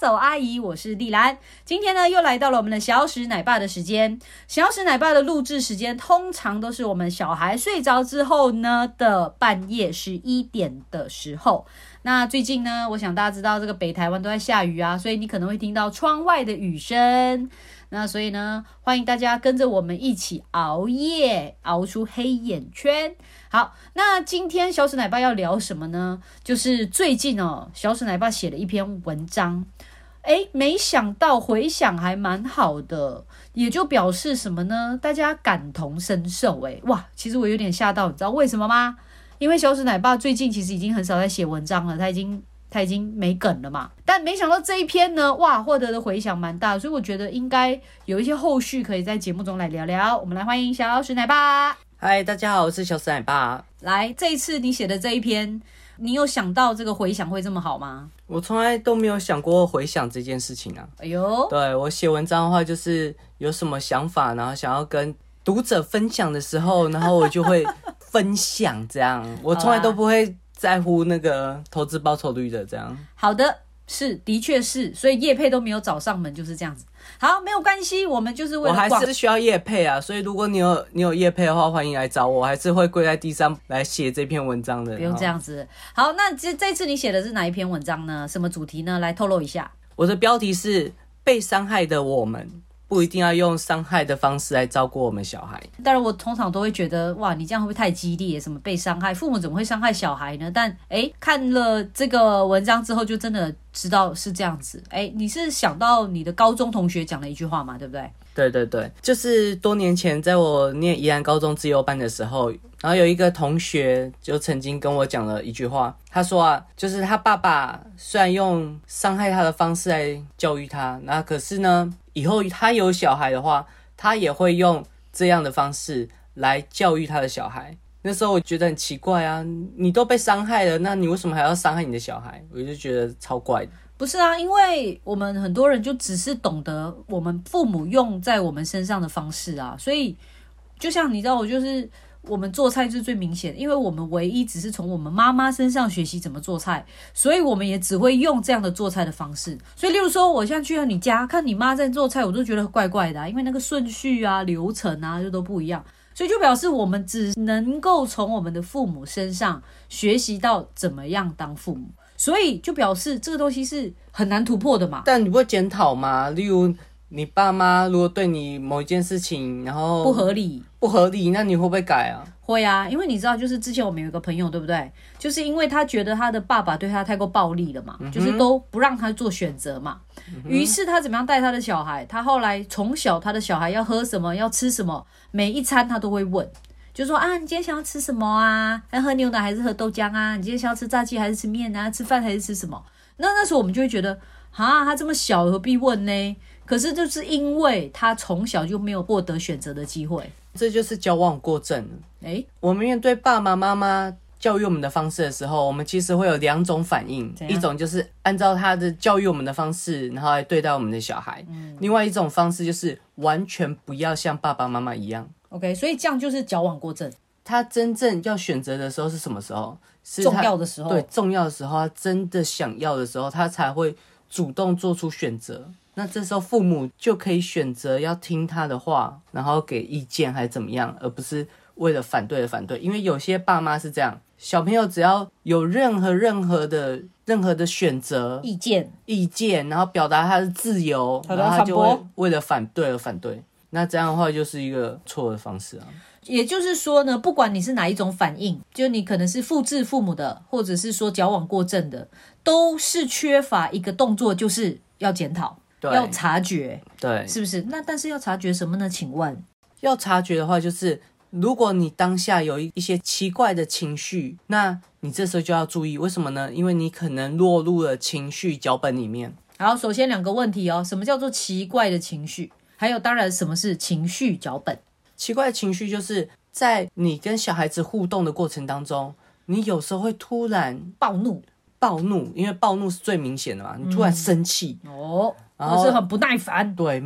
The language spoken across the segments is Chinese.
走，阿姨，我是丽兰。今天呢，又来到了我们的小史奶爸的时间。小史奶爸的录制时间通常都是我们小孩睡着之后呢的半夜十一点的时候。那最近呢，我想大家知道这个北台湾都在下雨啊，所以你可能会听到窗外的雨声。那所以呢，欢迎大家跟着我们一起熬夜，熬出黑眼圈。好，那今天小史奶爸要聊什么呢？就是最近哦，小史奶爸写了一篇文章，诶，没想到回响还蛮好的，也就表示什么呢？大家感同身受，诶，哇，其实我有点吓到，你知道为什么吗？因为小史奶爸最近其实已经很少在写文章了，他已经他已经没梗了嘛。但没想到这一篇呢，哇，获得的回响蛮大，所以我觉得应该有一些后续可以在节目中来聊聊。我们来欢迎小史奶爸。嗨，大家好，我是小史奶爸。来，这一次你写的这一篇，你有想到这个回响会这么好吗？我从来都没有想过回想这件事情啊。哎呦，对我写文章的话，就是有什么想法，然后想要跟读者分享的时候，然后我就会分享这样。我从来都不会在乎那个投资报酬率的这样。好的，是，的确是，所以叶配都没有找上门，就是这样子。好，没有关系，我们就是为我还是需要叶配啊，所以如果你有你有叶配的话，欢迎来找我，我还是会跪在地上来写这篇文章的。不用这样子。好，那这这次你写的是哪一篇文章呢？什么主题呢？来透露一下。我的标题是被伤害的我们，不一定要用伤害的方式来照顾我们小孩。当然，我通常都会觉得，哇，你这样会不会太激烈？什么被伤害，父母怎么会伤害小孩呢？但诶，看了这个文章之后，就真的知道是这样子。诶，你是想到你的高中同学讲了一句话嘛，对不对？对对对，就是多年前在我念宜兰高中自由班的时候，然后有一个同学就曾经跟我讲了一句话，他说啊，就是他爸爸虽然用伤害他的方式来教育他，那可是呢，以后他有小孩的话，他也会用这样的方式来教育他的小孩。那时候我觉得很奇怪啊，你都被伤害了，那你为什么还要伤害你的小孩？我就觉得超怪的。不是啊，因为我们很多人就只是懂得我们父母用在我们身上的方式啊，所以就像你知道，我就是我们做菜是最明显，因为我们唯一只是从我们妈妈身上学习怎么做菜，所以我们也只会用这样的做菜的方式。所以，例如说，我现在去到你家看你妈在做菜，我都觉得怪怪的、因为那个顺序啊、流程啊就都不一样。所以就表示我们只能够从我们的父母身上学习到怎么样当父母，所以就表示这个东西是很难突破的嘛。但你不会检讨吗？例如你爸妈如果对你某一件事情，然后不合理，不合理，那你会不会改啊？会啊，因为你知道，就是之前我们有一个朋友，对不对？就是因为他觉得他的爸爸对他太过暴力了嘛，就是都不让他做选择嘛。于是他怎么样带他的小孩？他后来从小他的小孩要喝什么，要吃什么，每一餐他都会问，就说啊，你今天想要吃什么啊？要喝牛奶还是喝豆浆啊？你今天想要吃炸鸡还是吃面啊？吃饭还是吃什么？那那时候我们就会觉得，啊，他这么小何必问呢？可是就是因为他从小就没有获得选择的机会，这就是矫枉过正了。诶，我们面对爸爸妈妈教育我们的方式的时候，我们其实会有两种反应，一种就是按照他的教育我们的方式，然后来对待我们的小孩；另外一种方式就是完全不要像爸爸妈妈一样。OK，所以这样就是矫枉过正，他真正要选择的时候是什么时候？是重他要的时候对，重要的时候，他真的想要的时候，他才会主动做出选择。那这时候父母就可以选择要听他的话，然后给意见还是怎么样，而不是为了反对而反对。因为有些爸妈是这样，小朋友只要有任何任何的任何的选择意见意见，然后表达他的自由，然后他就会为了反对而反对。那这样的话就是一个错的方式啊。也就是说呢，不管你是哪一种反应，就你可能是复制父母的，或者是说矫枉过正的，都是缺乏一个动作，就是要检讨，对要察觉，对，是不是？那但是要察觉什么呢？请问，要察觉的话，就是如果你当下有一一些奇怪的情绪，那你这时候就要注意，为什么呢？因为你可能落入了情绪脚本里面。好，首先两个问题哦，什么叫做奇怪的情绪？还有当然什么是情绪脚本？奇怪的情绪就是在你跟小孩子互动的过程当中，你有时候会突然暴怒暴怒，因为暴怒是最明显的嘛，你突然生气，哦，然后是很不耐烦。对，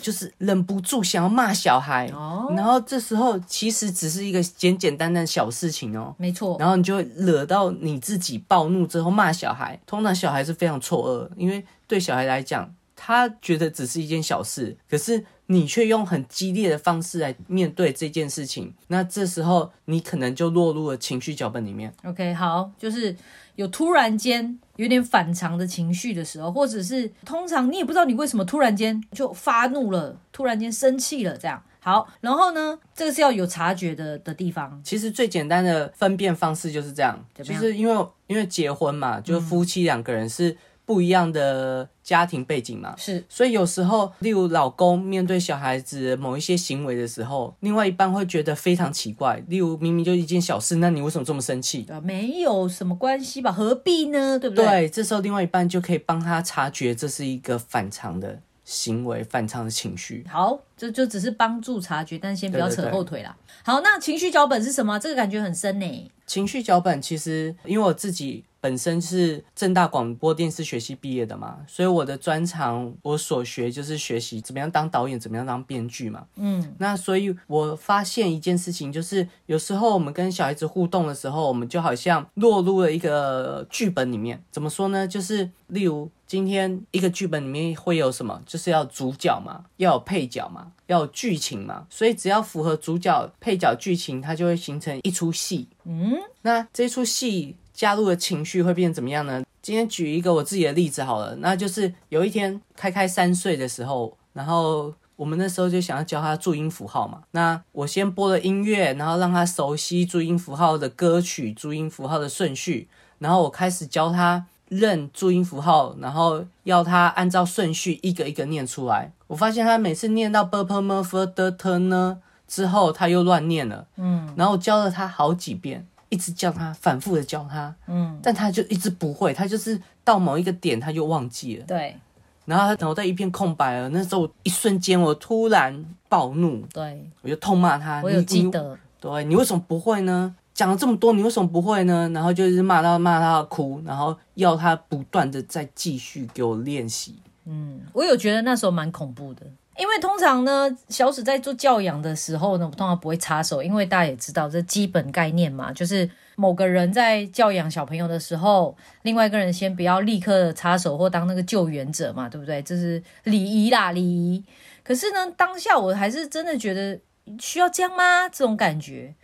就是忍不住想要骂小孩，哦然后这时候其实只是一个简简单单的小事情哦。没错，然后你就会惹到你自己暴怒之后骂小孩，通常小孩是非常错愕，因为对小孩来讲，他觉得只是一件小事，可是你却用很激烈的方式来面对这件事情，那这时候你可能就落入了情绪脚本里面。OK，好，就是有突然间有点反常的情绪的时候，或者是通常你也不知道你为什么突然间就发怒了，突然间生气了，这样。好，然后呢，这个是要有察觉的的地方。其实最简单的分辨方式就是这样，就是因为因为结婚嘛，就是夫妻两个人是不一样的家庭背景嘛，是所以有时候，例如老公面对小孩子某一些行为的时候，另外一半会觉得非常奇怪。例如明明就一件小事，那你为什么这么生气？啊，没有什么关系吧？何必呢？对不对？对，这时候另外一半就可以帮他察觉这是一个反常的行为、反常的情绪。好，这就只是帮助察觉，但先不要扯对对对后腿啦。好，那情绪脚本是什么？这个感觉很深呢。情绪脚本其实，因为我自己本身是正大广播电视学系毕业的嘛，所以我的专长我所学就是学习怎么样当导演，怎么样当编剧嘛。嗯，那所以我发现一件事情，就是有时候我们跟小孩子互动的时候，我们就好像落入了一个剧本里面。怎么说呢？就是例如今天一个剧本里面会有什么，就是要主角嘛，要有配角嘛，要有剧情嘛。所以只要符合主角、配角、剧情，它就会形成一出戏。嗯，那这出戏加入的情绪会变成怎么样呢？今天举一个我自己的例子好了，那就是有一天开开三岁的时候，然后我们那时候就想要教他注音符号嘛。那我先播了音乐，然后让他熟悉注音符号的歌曲、注音符号的顺序，然后我开始教他认注音符号，然后要他按照顺序一个一个念出来。我发现他每次念到 b p m f d t 呢之后，他又乱念了。嗯，然后我教了他好几遍。一直叫他，反复的教他，嗯，但他就一直不会，他就是到某一个点他就忘记了，对然后他脑袋一片空白了。那时候一瞬间我突然暴怒，对，我就痛骂他，我记得。对你为什么不会呢？讲了这么多，你为什么不会呢？然后就是骂他骂他哭，然后要他不断的再继续给我练习。嗯我有觉得那时候蛮恐怖的，因为通常呢，小史在做教养的时候呢，我通常不会插手，因为大家也知道这基本概念嘛，就是某个人在教养小朋友的时候，另外一个人先不要立刻插手或当那个救援者嘛，对不对？这是礼仪啦，礼仪。可是呢，当下我还是真的觉得需要这样吗？这种感觉。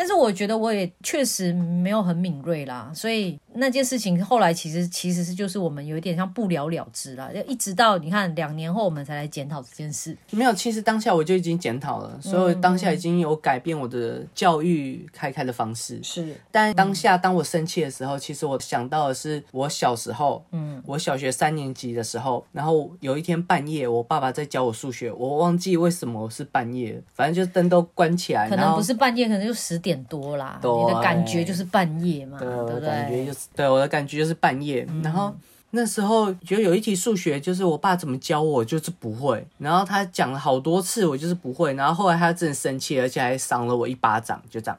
但是我觉得我也确实没有很敏锐啦，所以那件事情后来其实其实是就是我们有一点像不了了之了，就一直到你看两年后我们才来检讨这件事。没有，其实当下我就已经检讨了，所以当下已经有改变我的教育开开的方式。是，但当下当我生气的时候，其实我想到的是我小时候，嗯，我小学三年级的时候，然后有一天半夜，我爸爸在教我数学，我忘记为什么是半夜，反正就灯都关起来，可能不是半夜，可能就十点多啦。对你的感觉就是半夜嘛，对，不的感觉对？就是，对我的感觉就是半夜，然后。那时候觉得有一题数学，就是我爸怎么教我，就是不会。然后他讲了好多次，我就是不会。然后后来他真的生气，而且还赏了我一巴掌，就这样，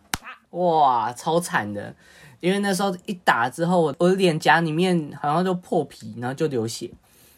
哇，超惨的。因为那时候一打之后，我我脸颊里面好像就破皮，然后就流血。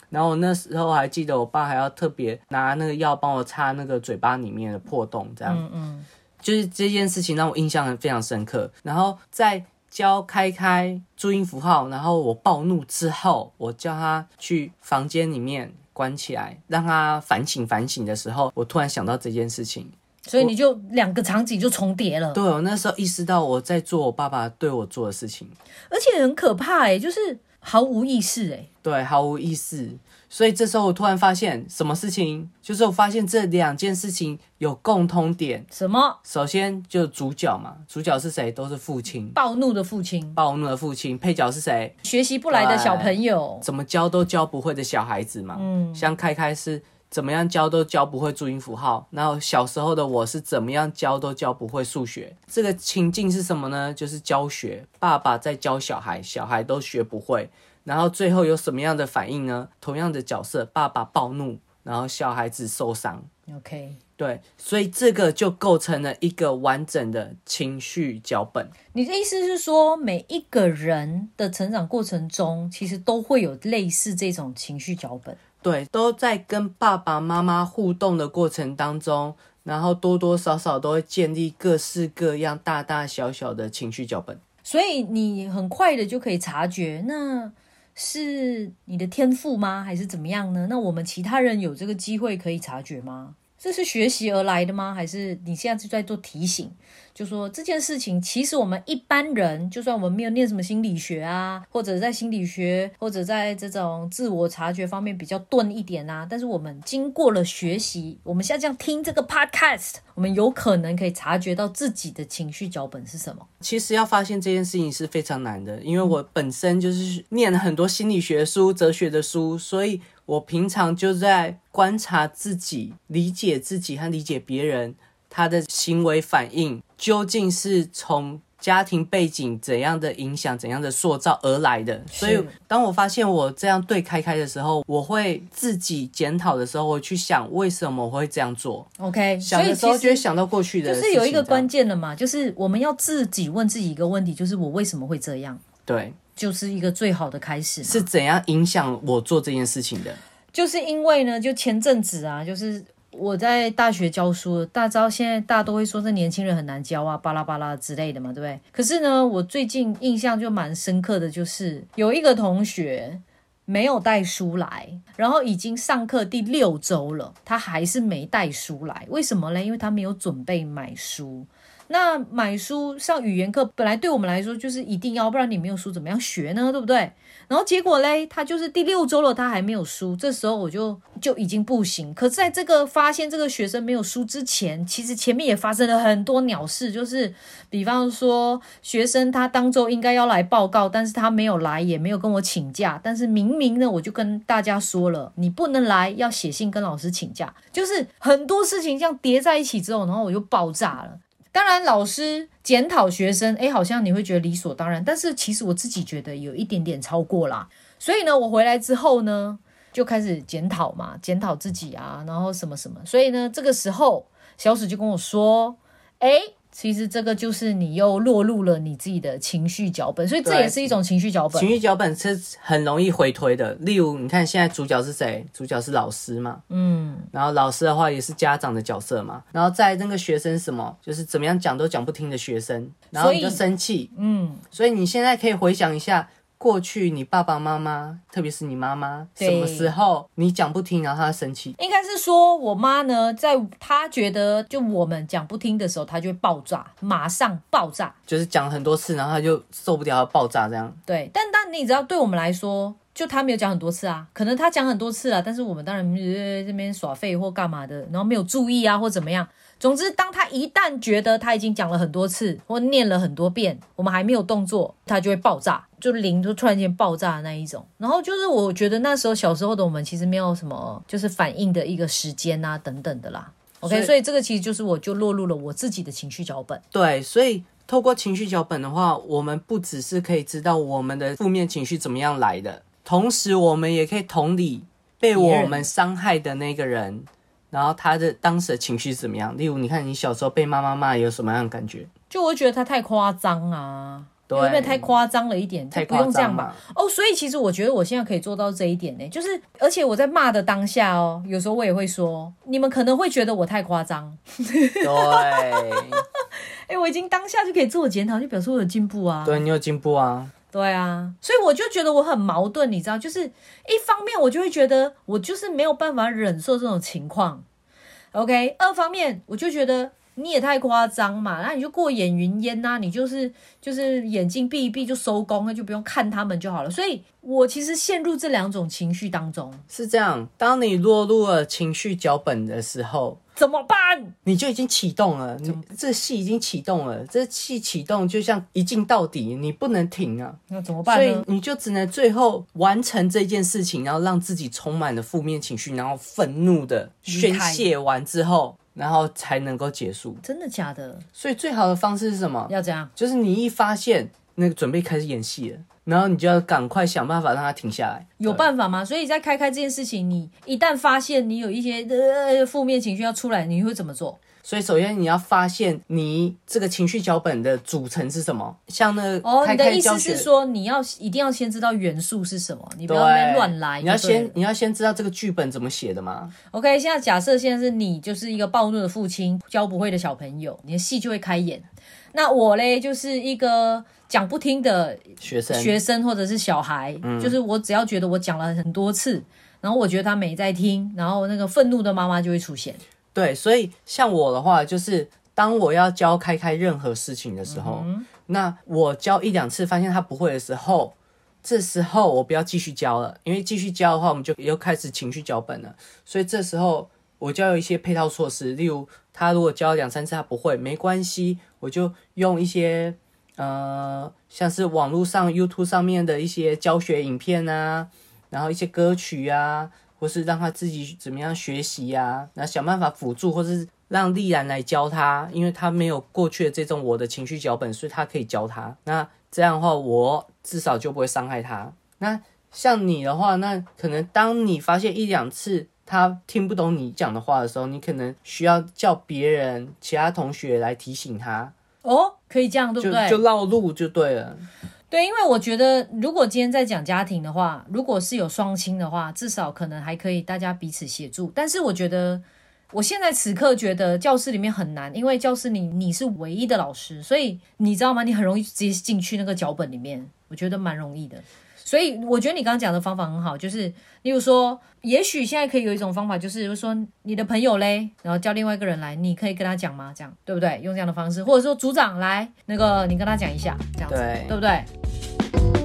然后我那时候还记得，我爸还要特别拿那个药帮我擦那个嘴巴里面的破洞，这样。嗯嗯，就是这件事情让我印象很非常深刻。然后在教开开注音符号，然后我暴怒之后，我叫他去房间里面关起来，让他反省反省的时候，我突然想到这件事情。所以你就两个场景就重叠了，对我那时候意识到我在做我爸爸对我做的事情，而且很可怕哎、就是毫无意识哎、对，毫无意识。所以这时候我突然发现什么事情，就是我发现这两件事情有共通点。什么首先就主角嘛，主角是谁？都是父亲，暴怒的父亲，暴怒的父亲。配角是谁？学习不来的小朋友，怎么教都教不会的小孩子嘛。嗯，像开开是怎么样教都教不会注音符号，然后小时候的我是怎么样教都教不会数学。这个情境是什么呢？就是教学，爸爸在教小孩，小孩都学不会，然后最后有什么样的反应呢？同样的角色，爸爸暴怒。然后小孩子受伤，OK，对，所以这个就构成了一个完整的情绪脚本。你的意思是说，每一个人的成长过程中，其实都会有类似这种情绪脚本。对，都在跟爸爸妈妈互动的过程当中，然后多多少少都会建立各式各样大大小小的情绪脚本。所以你很快的就可以察觉，那是你的天赋吗？还是怎么样呢？那我们其他人有这个机会可以察觉吗？这是学习而来的吗？还是你现在是在做提醒？就说这件事情，其实我们一般人，就算我们没有念什么心理学啊，或者在心理学，或者在这种自我察觉方面比较钝一点啊，但是我们经过了学习，我们现在这样听这个 podcast，我们有可能可以察觉到自己的情绪脚本是什么。其实要发现这件事情是非常难的，因为我本身就是念了很多心理学书、哲学的书，所以我平常就在观察自己、理解自己和理解别人，他的行为反应究竟是从家庭背景怎样的影响、怎样的塑造而来的。所以，当我发现我这样对开开的时候，我会自己检讨的时候，我去想为什么我会这样做。OK，所想的时候就会想到过去的就，是有一个关键了嘛，就是我们要自己问自己一个问题，就是我为什么会这样，对，就是一个最好的开始。是怎样影响我做这件事情的。就是因为呢，就前阵子啊，就是我在大学教书，大家知道现在大家都会说这年轻人很难教啊，巴拉巴拉之类的嘛，对不对？可是呢，我最近印象就蛮深刻的，就是有一个同学没有带书来，然后已经上课第六周了，他还是没带书来，为什么呢？因为他没有准备买书。那买书上语言课本来对我们来说就是一定要，不然你没有书怎么样学呢？对不对？然后结果嘞，他就是第六周了，他还没有书，这时候我就就已经不行。可是在这个发现这个学生没有书之前，其实前面也发生了很多鸟事，就是比方说学生他当周应该要来报告，但是他没有来，也没有跟我请假，但是明明呢，我就跟大家说了，你不能来，要写信跟老师请假，就是很多事情这样叠在一起之后，然后我就爆炸了。当然，老师检讨学生，诶，好像你会觉得理所当然，但是其实我自己觉得有一点点超过啦。所以呢，我回来之后呢，就开始检讨嘛，检讨自己啊，然后什么什么。所以呢，这个时候小史就跟我说，诶，其实这个就是你又落入了你自己的情绪脚本，所以这也是一种情绪脚本情。绪脚本是很容易回推的。例如，你看现在主角是谁？主角是老师嘛，嗯，然后老师的话也是家长的角色嘛，然后在那个学生什么，就是怎么样讲都讲不听的学生，然后你就生气。嗯，所以你现在可以回想一下。过去你爸爸妈妈，特别是你妈妈，什么时候你讲不听，然后他生气？应该是说我妈呢，在她觉得就我们讲不听的时候，她就会爆炸，马上爆炸。就是讲很多次，然后她就受不了，要爆炸这样。对，但但你知道，对我们来说，就他没有讲很多次啊，可能他讲很多次啊，但是我们当然呃这边耍废或干嘛的，然后没有注意啊或怎么样。总之，当他一旦觉得他已经讲了很多次或念了很多遍，我们还没有动作，他就会爆炸，就灵就突然间爆炸的那一种。然后就是我觉得那时候小时候的我们其实没有什么就是反应的一个时间啊等等的啦。OK，所以所以这个其实就是我就落入了我自己的情绪脚本。对，所以透过情绪脚本的话，我们不只是可以知道我们的负面情绪怎么样来的，同时我们也可以同理被我们伤害的那个人，然后他的当时的情绪是怎么样。例如，你看你小时候被妈妈骂，有什么样的感觉？就我觉得他太夸张啊，对会不会太夸张了一点？太不用这样吧？哦，所以其实我觉得我现在可以做到这一点呢，就是而且我在骂的当下哦，有时候我也会说，你们可能会觉得我太夸张，对，哎，我已经当下就可以自我检讨，就表示我有进步啊。对你有进步啊。对啊，所以我就觉得我很矛盾，你知道，就是一方面我就会觉得我就是没有办法忍受这种情况，OK，二方面我就觉得你也太夸张嘛，那你就过眼云烟呐、你就是就是眼睛闭一闭就收工，那就不用看他们就好了。所以我其实陷入这两种情绪当中，是这样，当你落入了情绪脚本的时候，怎么办？你就已经启动了，你这戏已经启动了，这戏启动就像一镜到底，你不能停啊。那怎么所以办呢？你就只能最后完成这件事情，然后让自己充满了负面情绪，然后愤怒的宣泄完之后，然后才能够结束。真的假的？所以最好的方式是什么？要这样？就是你一发现那个准备开始演戏了，然后你就要赶快想办法让它停下来。有对办法吗？所以在开开这件事情，你一旦发现你有一些呃负面情绪要出来，你会怎么做？所以首先你要发现你这个情绪脚本的组成是什么，像那个哦，你的意思是说，你要一定要先知道元素是什么，你不要乱来。你要先你要先知道这个剧本怎么写的嘛。OK，现在假设现在是你就是一个暴怒的父亲，教不会的小朋友，你的戏就会开演。那我嘞就是一个讲不听的学生学生或者是小孩，就是我只要觉得我讲了很多次，然后我觉得他没在听，然后那个愤怒的妈妈就会出现。对，所以像我的话，就是当我要教开开任何事情的时候，那我教一两次发现他不会的时候，这时候我不要继续教了，因为继续教的话，我们就又开始情绪脚本了。所以这时候我就要有一些配套措施，例如他如果教两三次他不会，没关系，我就用一些呃，像是网络上 YouTube 上面的一些教学影片啊，然后一些歌曲啊，或是让他自己怎么样学习呀、然后想办法辅助，或是让丽然来教他，因为他没有过去的这种我的情绪脚本，所以他可以教他。那这样的话，我至少就不会伤害他。那像你的话，那可能当你发现一两次他听不懂你讲的话的时候，你可能需要叫别人、其他同学来提醒他，哦，可以这样，对不对？就就绕路就对了。对，因为我觉得，如果今天在讲家庭的话，如果是有双亲的话，至少可能还可以大家彼此协助。但是我觉得，我现在此刻觉得教室里面很难，因为教室里你是唯一的老师，所以你知道吗？你很容易直接进去那个脚本里面，我觉得蛮容易的。所以我觉得你刚刚讲的方法很好，就是例如说，也许现在可以有一种方法，就是就是说你的朋友嘞，然后叫另外一个人来，你可以跟他讲吗？这样对不对？用这样的方式，或者说组长来，那个你跟他讲一下，这样子，对对不对？对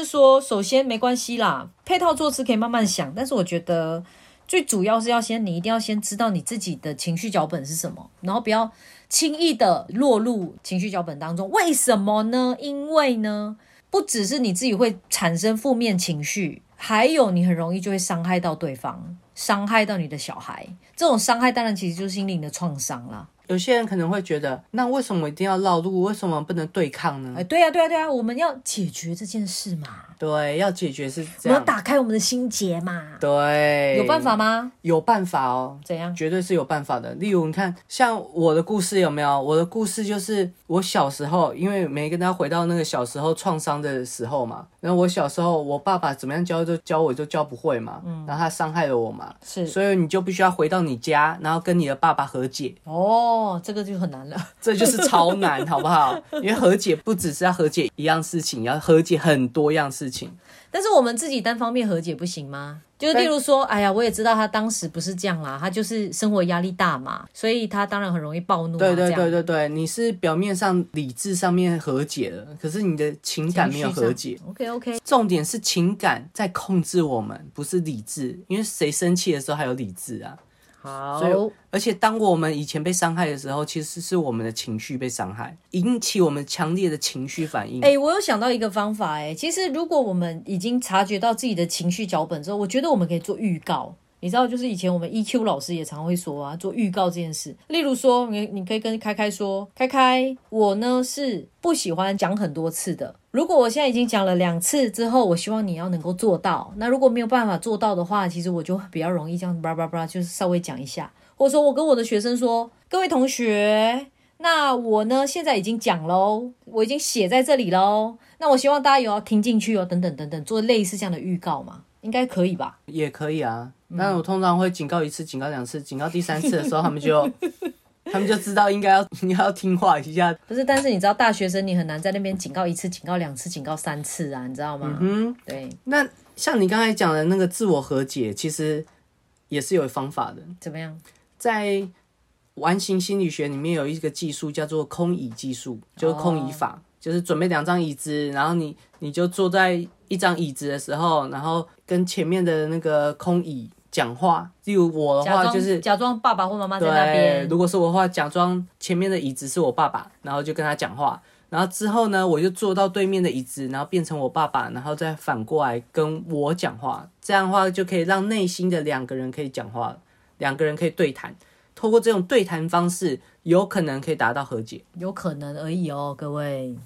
是说，首先没关系啦，配套措施可以慢慢想，但是我觉得最主要是要先，你一定要先知道你自己的情绪脚本是什么，然后不要轻易的落入情绪脚本当中。为什么呢？因为呢，不只是你自己会产生负面情绪，还有你很容易就会伤害到对方，伤害到你的小孩。这种伤害当然其实就是心灵的创伤啦。有些人可能会觉得，那为什么一定要绕路？为什么不能对抗呢？哎，对呀、对呀、对呀、我们要解决这件事嘛。对，要解决是我们要。打开我们的心结嘛。对，有办法？吗？有办法哦，怎样？绝对是有办法的。例如，你看，像我的故事有没有？我的故事就是我小时候，因为没跟他回到那个小时候创伤的时候嘛。然后我小时候，我爸爸怎么样教就教我就教不会嘛，嗯然后他伤害了我嘛，是所以你就必须要回到你家，然后跟你的爸爸和解，哦，这个就很难了。这就是超难，好不好？因为和解不只是要和解一样事情，要和解很多样事情。但是我们自己单方面和解不行吗？就是例如说，哎呀，我也知道他当时不是这样啦，他就是生活压力大嘛，所以他当然很容易暴怒、啊。对对对对对，你是表面上理智上面和解了，可是你的情感没有和解。。OK OK，重点是情感在控制我们，不是理智。因为谁生气的时候还有理智啊？好所以，而且当我们以前被伤害的时候，其实是我们的情绪被伤害，引起我们强烈的情绪反应。哎、我有想到一个方法、哎，其实如果我们已经察觉到自己的情绪脚本之后，我觉得我们可以做预告。你知道，就是以前我们 EQ 老师也常会说啊，做预告这件事。例如说，你你可以跟开开说，开开，我呢是不喜欢讲很多次的。如果我现在已经讲了两次之后，我希望你要能够做到。那如果没有办法做到的话，其实我就比较容易这样叭叭叭，就是稍微讲一下，或者说我跟我的学生说，各位同学，那我呢，现在已经讲喽，我已经写在这里喽。那我希望大家有要听进去哦，等等等等，做类似这样的预告嘛，应该可以吧？也可以啊，嗯但我通常会警告一次、警告两次、警告第三次的时候，他们就 他们就知道应该要 你要听话一下。不是，但是你知道，大学生你很难在那边警告一次、警告两次、警告三次啊，你知道吗？嗯，对，那像你刚才讲的那个自我和解，其实也是有方法的。怎么样？在完形心理学里面有一个技术叫做空椅技术，就是空椅法。就是准备两张椅子，然后你你就坐在一张椅子的时候，然后跟前面的那个空椅讲话。例如我的话，就是假装爸爸或妈妈在那，边，如果是我的话，假装前面的椅子是我爸爸，然后就跟他讲话。然后之后呢，我就坐到对面的椅子，然后变成我爸爸，然后再反过来跟我讲话。这样的话就可以让内心的两个人可以讲话，两个人可以对谈。透过这种对谈方式，有可能可以达到和解，有可能而已哦，各位，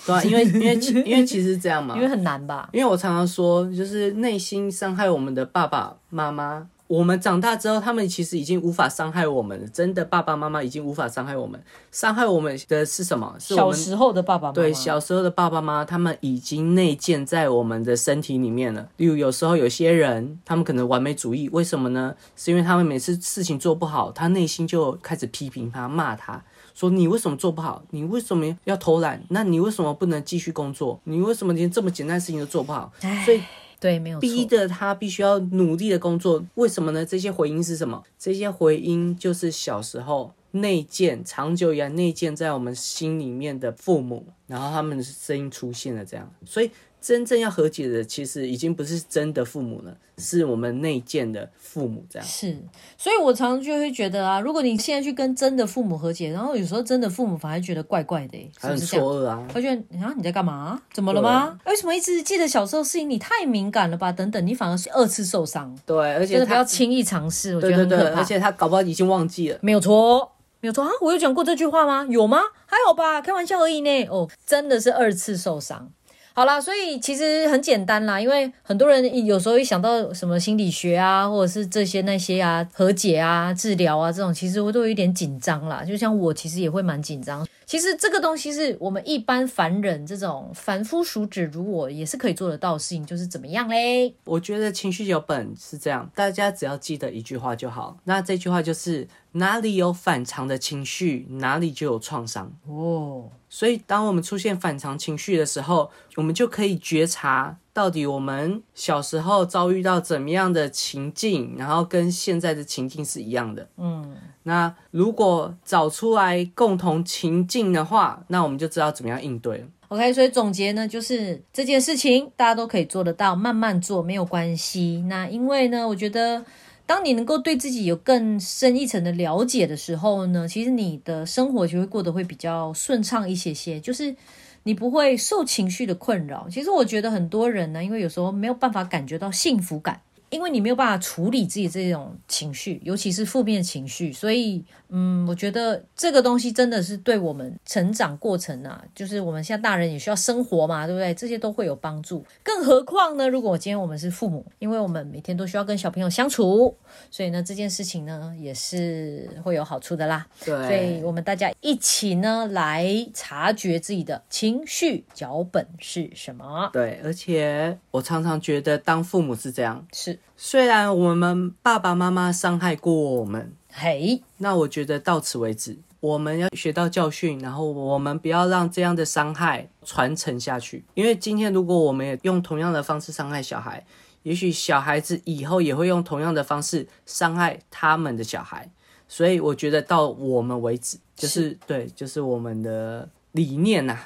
对啊、因为因为其因为其实是这样嘛，因为很难吧？因为我常常说，就是内心伤害我们的爸爸妈妈，我们长大之后，他们其实已经无法伤害我们了。真的，爸爸妈妈已经无法伤害我们，伤害我们的是什么？是小时候的爸爸妈妈，对小时候的爸爸妈妈，他们已经内建在我们的身体里面了。例如，有时候有些人，他们可能完美主义，为什么呢？是因为他们每次事情做不好，他内心就开始批评他、骂他。说你为什么做不好？你为什么要偷懒？那你为什么不能继续工作？你为什么连这么简单的事情都做不好？所以对，没有逼的他必须要努力的工作。为什么呢？这些回音是什么？这些回音就是小时候内建、长久以来内建在我们心里面的父母，然后他们的声音出现了这样。所以真正要和解的，其实已经不是真的父母了，是我们内建的父母这样。是，所以我常常就会觉得啊，如果你现在去跟真的父母和解，然后有时候真的父母反而觉得怪怪的欸，是还很不是？错愕啊！他觉得啊你在干嘛？怎么了吗？为什么一直记得小时候的事情？你太敏感了吧？等等，你反而是二次受伤，对，而且不要轻易尝试，我觉得很可怕。而且他搞不好已经忘记了。没有错，没有错啊！我有讲过这句话吗？有吗？还好吧，开玩笑而已呢。哦，真的是二次受伤。好啦，所以其实很简单啦，因为很多人有时候一想到什么心理学啊，或者是这些那些啊，和解啊、治疗啊这种，其实我都有一点紧张啦。就像我其实也会蛮紧张。其实这个东西是我们一般凡人这种凡夫俗子如我也是可以做得到的事情，就是怎么样嘞？我觉得情绪有本是这样，大家只要记得一句话就好。那这句话就是：哪里有反常的情绪，哪里就有创伤。哦，所以，当我们出现反常情绪的时候，我们就可以觉察到底我们小时候遭遇到怎么样的情境，然后跟现在的情境是一样的。嗯，那如果找出来共同情境的话，那我们就知道怎么样应对了。OK，所以总结呢，就是这件事情大家都可以做得到，慢慢做没有关系。那因为呢，我觉得当你能够对自己有更深一层的了解的时候呢，其实你的生活就会过得会比较顺畅一些些，就是你不会受情绪的困扰。其实我觉得很多人呢，因为有时候没有办法感觉到幸福感。因为你没有办法处理自己这种情绪，尤其是负面情绪，所以，嗯，我觉得这个东西真的是对我们成长过程啊，就是我们现在大人也需要生活嘛，对不对？这些都会有帮助。更何况呢，如果今天我们是父母，因为我们每天都需要跟小朋友相处，所以呢，这件事情呢也是会有好处的啦。对所以，我们大家一起呢来察觉自己的情绪脚本是什么。对，而且我常常觉得当父母是这样，是，虽然我们爸爸妈妈伤害过我们，嘿，那我觉得到此为止，我们要学到教训，然后我们不要让这样的伤害传承下去。因为今天如果我们也用同样的方式伤害小孩，也许小孩子以后也会用同样的方式伤害他们的小孩。所以我觉得到我们为止，就是对，就是我们的理念呐、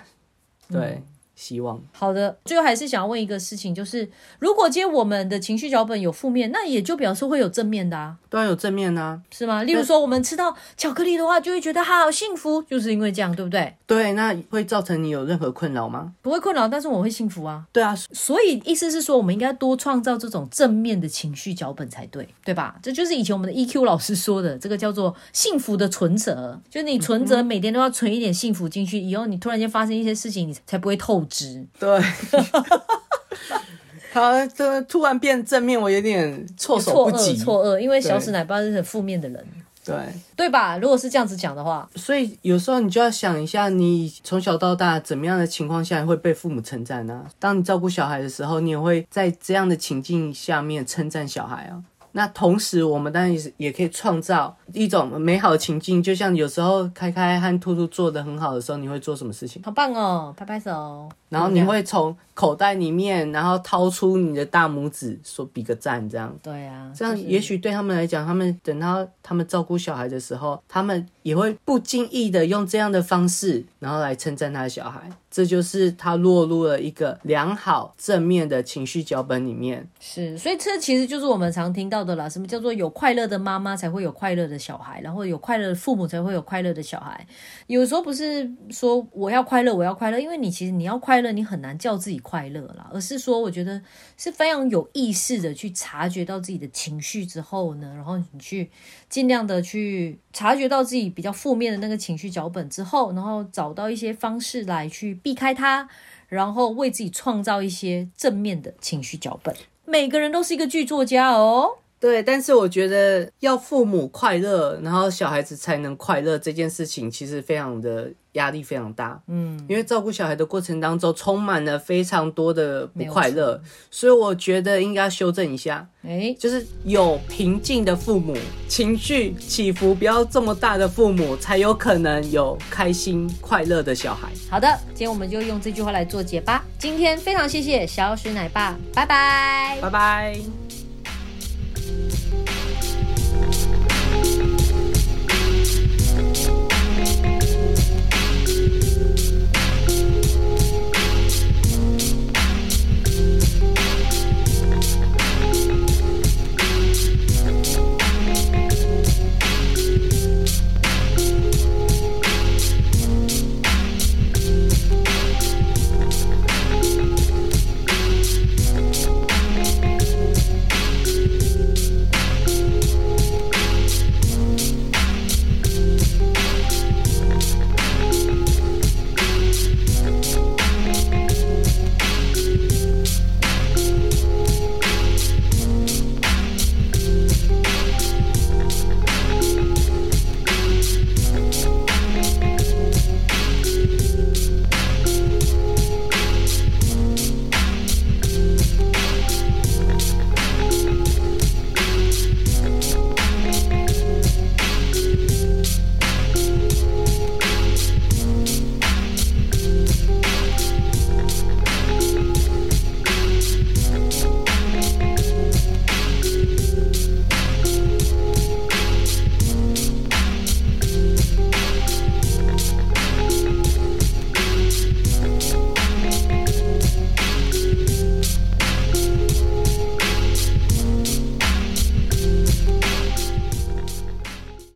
对，希望好的，最后还是想要问一个事情，就是如果今天我们的情绪脚本有负面，那也就表示会有正面的啊，当然有正面啊、是吗？例如说，我们吃到巧克力的话，就会觉得好幸福，就是因为这样，对不对？对，那会造成你有任何困扰吗？不会困扰，但是我会幸福啊。对啊，所以意思是说，我们应该多创造这种正面的情绪脚本才对，对吧？这就是以前我们的 EQ 老师说的，这个叫做幸福的存折，就是你存折每天都要存一点幸福进去，以后你突然间发生一些事情，你才不会透支。对。他，这突然变正面，我有点措手不及。错愕，因为小对史奶爸是很负面的人，对，对吧？如果是这样子讲的话，所以有时候你就要想一下，你从小到大怎么样的情况下会被父母称赞呢？当你照顾小孩的时候，你也会在这样的情境下面称赞小孩啊。那同时，我们当然也是也可以创造一种美好的情境，就像有时候开开和兔兔做的很好的时候，你会做什么事情？好棒哦，拍拍手。然后你会从口袋里面，然后掏出你的大拇指，说比个赞，这样。对啊，这样也许对他们来讲，他们等到他们照顾小孩的时候，他们也会不经意的用这样的方式，然后来称赞他的小孩。这就是他落入了一个良好正面的情绪脚本里面。是，所以这其实就是我们常听到的啦。什么叫做有快乐的妈妈才会有快乐的小孩，然后有快乐的父母才会有快乐的小孩。有时候不是说我要快乐，我要快乐，因为你其实你要快乐，你很难叫自己快乐啦，而是说我觉得是非常有意识的去察觉到自己的情绪之后呢，然后你去尽量的去察觉到自己比较负面的那个情绪脚本之后，然后找到一些方式来去避开它，然后为自己创造一些正面的情绪脚本。每个人都是一个剧作家哦。对，但是我觉得要父母快乐，然后小孩子才能快乐这件事情，其实非常的压力非常大。嗯，因为照顾小孩的过程当中，充满了非常多的不快乐，所以我觉得应该修正一下，哎，就是有平静的父母，情绪起伏不要这么大的父母，才有可能有开心快乐的小孩。好的，今天我们就用这句话来做结吧。今天非常谢谢小史奶爸，拜拜。拜拜。